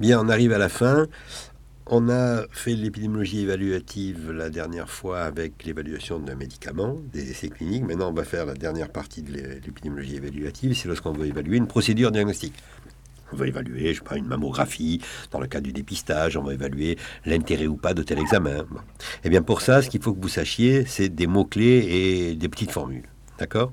Bien, on arrive à la fin. On a fait l'épidémiologie évaluative la dernière fois avec l'évaluation d'un médicament, des essais cliniques. Maintenant, on va faire la dernière partie de l'épidémiologie évaluative, c'est lorsqu'on veut évaluer une procédure diagnostique. On va évaluer, je sais pas, une mammographie, dans le cas du dépistage, on va évaluer l'intérêt ou pas de tel examen. Eh bien pour ça, ce qu'il faut que vous sachiez, c'est des mots-clés et des petites formules. D'accord?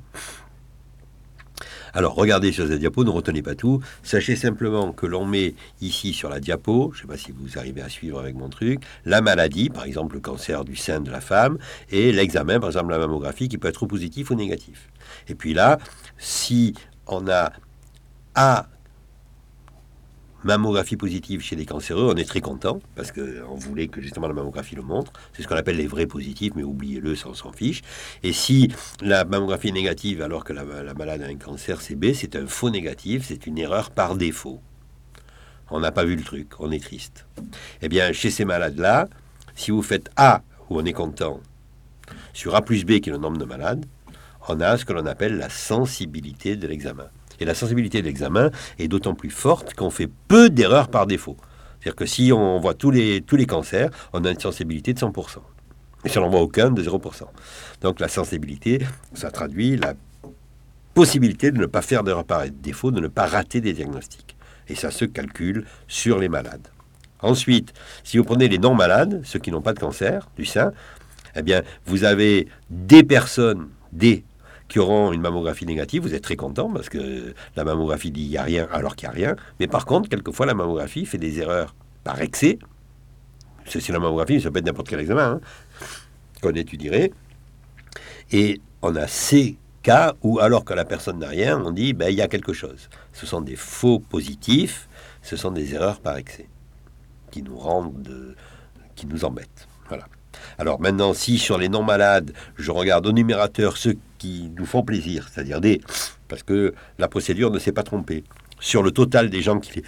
Alors, regardez sur cette diapo, ne retenez pas tout. Sachez simplement que l'on met ici sur la diapo, je ne sais pas si vous arrivez à suivre avec mon truc, la maladie, par exemple le cancer du sein de la femme, et l'examen, par exemple la mammographie, qui peut être positif ou négatif. Et puis là, si on a A mammographie positive chez les cancéreux, on est très content parce qu'on voulait que justement la mammographie le montre. C'est ce qu'on appelle les vrais positifs, mais oubliez-le, ça on s'en fiche. Et si la mammographie est négative alors que la, malade a un cancer, c'est B, c'est un faux négatif, c'est une erreur par défaut. On n'a pas vu le truc, on est triste. Eh bien, chez ces malades-là, si vous faites A, où on est content, sur A plus B, qui est le nombre de malades, on a ce que l'on appelle la sensibilité de l'examen. Et la sensibilité de l'examen est d'autant plus forte qu'on fait peu d'erreurs par défaut. C'est-à-dire que si on voit tous les, tous les cancers, on a une sensibilité de 100%. Et si on n'en voit aucun, de 0%. Donc la sensibilité, ça traduit la possibilité de ne pas faire d'erreurs par défaut, de ne pas rater des diagnostics. Et ça se calcule sur les malades. Ensuite, si vous prenez les non-malades, ceux qui n'ont pas de cancer du sein, eh bien, vous avez des personnes, des qui auront une mammographie négative, vous êtes très content parce que la mammographie dit il n'y a rien alors qu'il n'y a rien. Mais par contre, quelquefois, la mammographie fait des erreurs par excès. C'est la mammographie, ça peut être n'importe quel examen hein, qu'on étudierait. Et on a ces cas où, alors que la personne n'a rien, on dit ben, il y a quelque chose. Ce sont des faux positifs, ce sont des erreurs par excès qui nous rendent, qui nous embêtent. Voilà. Alors maintenant, si sur les non-malades, je regarde au numérateur ceux qui nous font plaisir, c'est-à-dire des... Parce que la procédure ne s'est pas trompée. Sur le total des gens qui...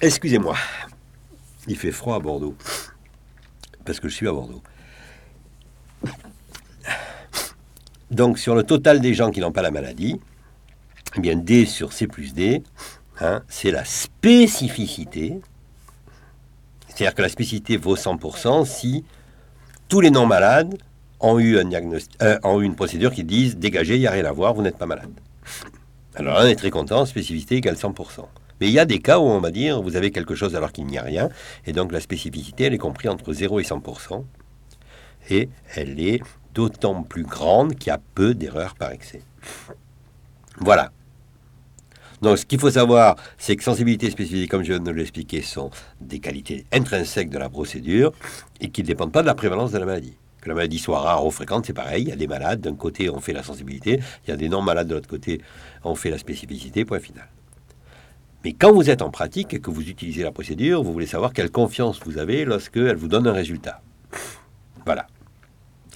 Excusez-moi, il fait froid à Bordeaux. Parce que je suis à Bordeaux. Donc sur le total des gens qui n'ont pas la maladie, eh bien D sur C plus D, hein, c'est la spécificité c'est-à-dire que la spécificité vaut 100% si tous les non-malades ont eu, euh, une procédure qui disent dégagez, il n'y a rien à voir, vous n'êtes pas malade. Alors on est très content, spécificité égale 100%. Mais il y a des cas où on va dire vous avez quelque chose alors qu'il n'y a rien, et donc la spécificité, elle est comprise entre 0 et 100%, et elle est d'autant plus grande qu'il y a peu d'erreurs par excès. Voilà. Donc, ce qu'il faut savoir, c'est que sensibilité et spécificité, comme je viens de l'expliquer, sont des qualités intrinsèques de la procédure et qui ne dépendent pas de la prévalence de la maladie. Que la maladie soit rare ou fréquente, c'est pareil. Il y a des malades, d'un côté, on fait la sensibilité, il y a des non-malades de l'autre côté, on fait la spécificité, point final. Mais quand vous êtes en pratique et que vous utilisez la procédure, vous voulez savoir quelle confiance vous avez lorsqu'elle vous donne un résultat. Voilà.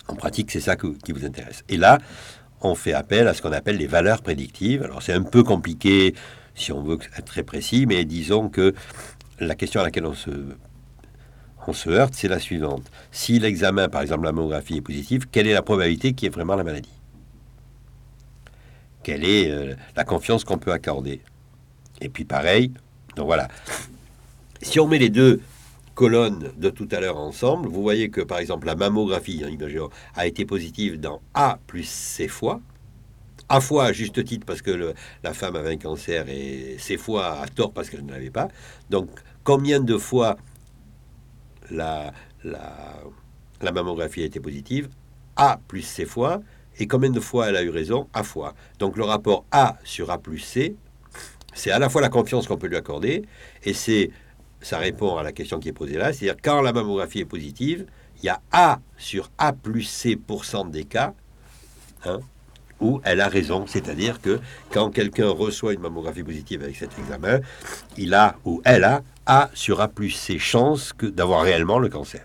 En pratique, c'est ça qui vous intéresse. Et là, on fait appel à ce qu'on appelle les valeurs prédictives. Alors c'est un peu compliqué si on veut être très précis, mais disons que la question à laquelle on se, heurte, c'est la suivante. Si l'examen, par exemple la mammographie, est positif, quelle est la probabilité qu'il y ait vraiment la maladie? Quelle est euh, la confiance qu'on peut accorder? Et puis pareil, donc voilà. Si on met les deux colonnes de tout à l'heure ensemble, vous voyez que par exemple la mammographie hein, a été positive dans A plus C fois. A fois à juste titre parce que la femme avait un cancer et C fois à tort parce qu'elle ne l'avait pas. Donc combien de fois la, la, la mammographie a été positive? A plus C fois. Et combien de fois elle a eu raison? A fois. Donc le rapport A sur A plus C, c'est à la fois la confiance qu'on peut lui accorder et c'est ça répond à la question qui est posée là, c'est-à-dire quand la mammographie est positive, il y a A sur A plus C des cas hein, où elle a raison, c'est-à-dire que quand quelqu'un reçoit une mammographie positive avec cet examen, il a ou elle a A sur A plus C chances d'avoir réellement le cancer.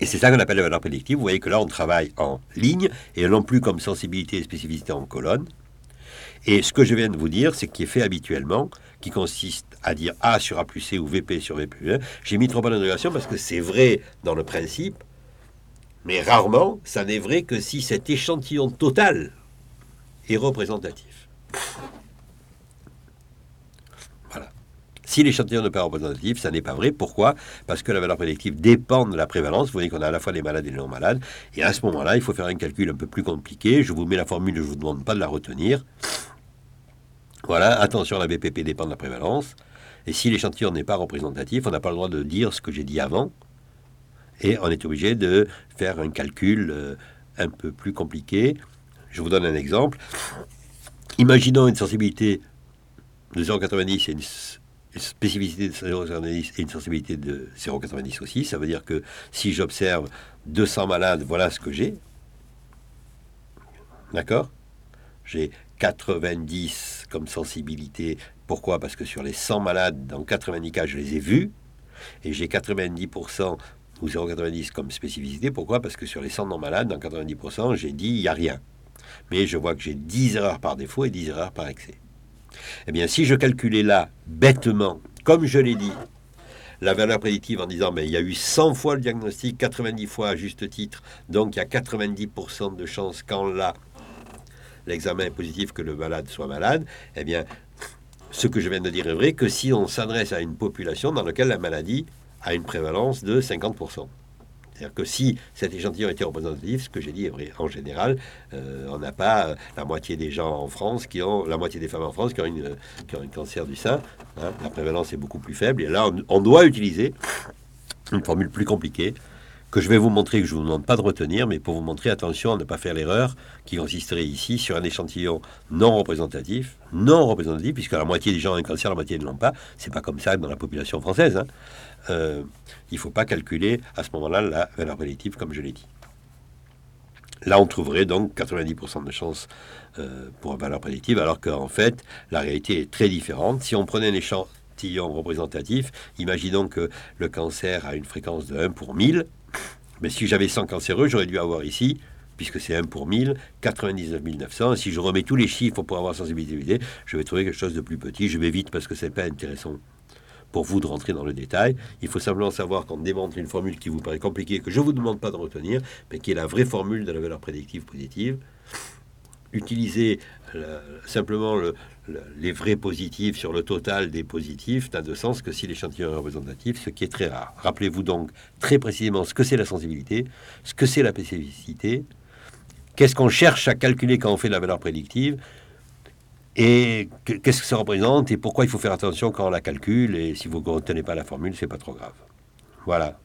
Et c'est ça qu'on appelle la valeur prédictive. Vous voyez que là, on travaille en ligne et non plus comme sensibilité et spécificité en colonne. Et ce que je viens de vous dire, c'est qui est fait habituellement, qui consiste à dire A sur A plus C ou VP sur V plus 1. J'ai mis trop bonne parce que c'est vrai dans le principe, mais rarement, ça n'est vrai que si cet échantillon total est représentatif. Voilà. Si l'échantillon n'est pas représentatif, ça n'est pas vrai. Pourquoi? Parce que la valeur prédictive dépend de la prévalence. Vous voyez qu'on a à la fois des malades et des non-malades. Et à ce moment-là, il faut faire un calcul un peu plus compliqué. Je vous mets la formule, je ne vous demande pas de la retenir. Voilà, attention, la BPP dépend de la prévalence. Et si l'échantillon n'est pas représentatif, on n'a pas le droit de dire ce que j'ai dit avant. Et on est obligé de faire un calcul euh, un peu plus compliqué. Je vous donne un exemple. Imaginons une sensibilité de 0,90 et une spécificité de 0,90 et une sensibilité de 0,90 aussi. Ça veut dire que si j'observe 200 malades, voilà ce que j'ai. D'accord? J'ai 90 comme sensibilité. Pourquoi? Parce que sur les 100 malades, dans 90 cas, je les ai vus. Et j'ai 90% ou 0,90 comme spécificité. Pourquoi? Parce que sur les 100 non malades, dans 90%, j'ai dit il n'y a rien. Mais je vois que j'ai 10 erreurs par défaut et 10 erreurs par excès. Eh bien, si je calculais là, bêtement, comme je l'ai dit, la valeur prédictive en disant mais il y a eu 100 fois le diagnostic, 90 fois à juste titre, donc il y a 90% de chances quand là l'examen est positif que le malade soit malade, eh bien ce que je viens de dire est vrai que si on s'adresse à une population dans laquelle la maladie a une prévalence de 50%. C'est-à-dire que si cet échantillon était représentatif, ce que j'ai dit est vrai. En général, euh, on n'a pas euh, la moitié des gens en France qui ont, la moitié des femmes en France qui ont, une, qui ont un cancer du sein. Hein. La prévalence est beaucoup plus faible. Et là, on, doit utiliser une formule plus compliquée que je vais vous montrer, que je ne vous demande pas de retenir, mais pour vous montrer, attention à ne pas faire l'erreur qui consisterait ici sur un échantillon non représentatif, non représentatif, puisque la moitié des gens ont un cancer, la moitié ne l'ont pas. C'est pas comme ça dans la population française. Hein. Euh, il ne faut pas calculer à ce moment-là la valeur prédictive, comme je l'ai dit. Là, on trouverait donc 90% de chances euh, pour une valeur prédictive, alors qu'en fait, la réalité est très différente. Si on prenait un échantillon représentatif, imaginons que le cancer a une fréquence de 1 pour 1000, mais si j'avais 100 cancéreux, j'aurais dû avoir ici, puisque c'est 1 pour 1000, 99 900. Si je remets tous les chiffres pour avoir sensibilité, je vais trouver quelque chose de plus petit. Je vais vite parce que c'est pas intéressant pour vous de rentrer dans le détail. Il faut simplement savoir qu'on démontre une formule qui vous paraît compliquée, que je ne vous demande pas de retenir, mais qui est la vraie formule de la valeur prédictive positive. Utilisez euh, simplement les vrais positifs sur le total des positifs n'a de sens que si l'échantillon est représentatif, ce qui est très rare. Rappelez-vous donc très précisément ce que c'est la sensibilité, ce que c'est la spécificité, qu'est-ce qu'on cherche à calculer quand on fait la valeur prédictive, et qu'est-ce que ça représente et pourquoi il faut faire attention quand on la calcule. Et si vous ne retenez pas la formule, c'est pas trop grave. Voilà.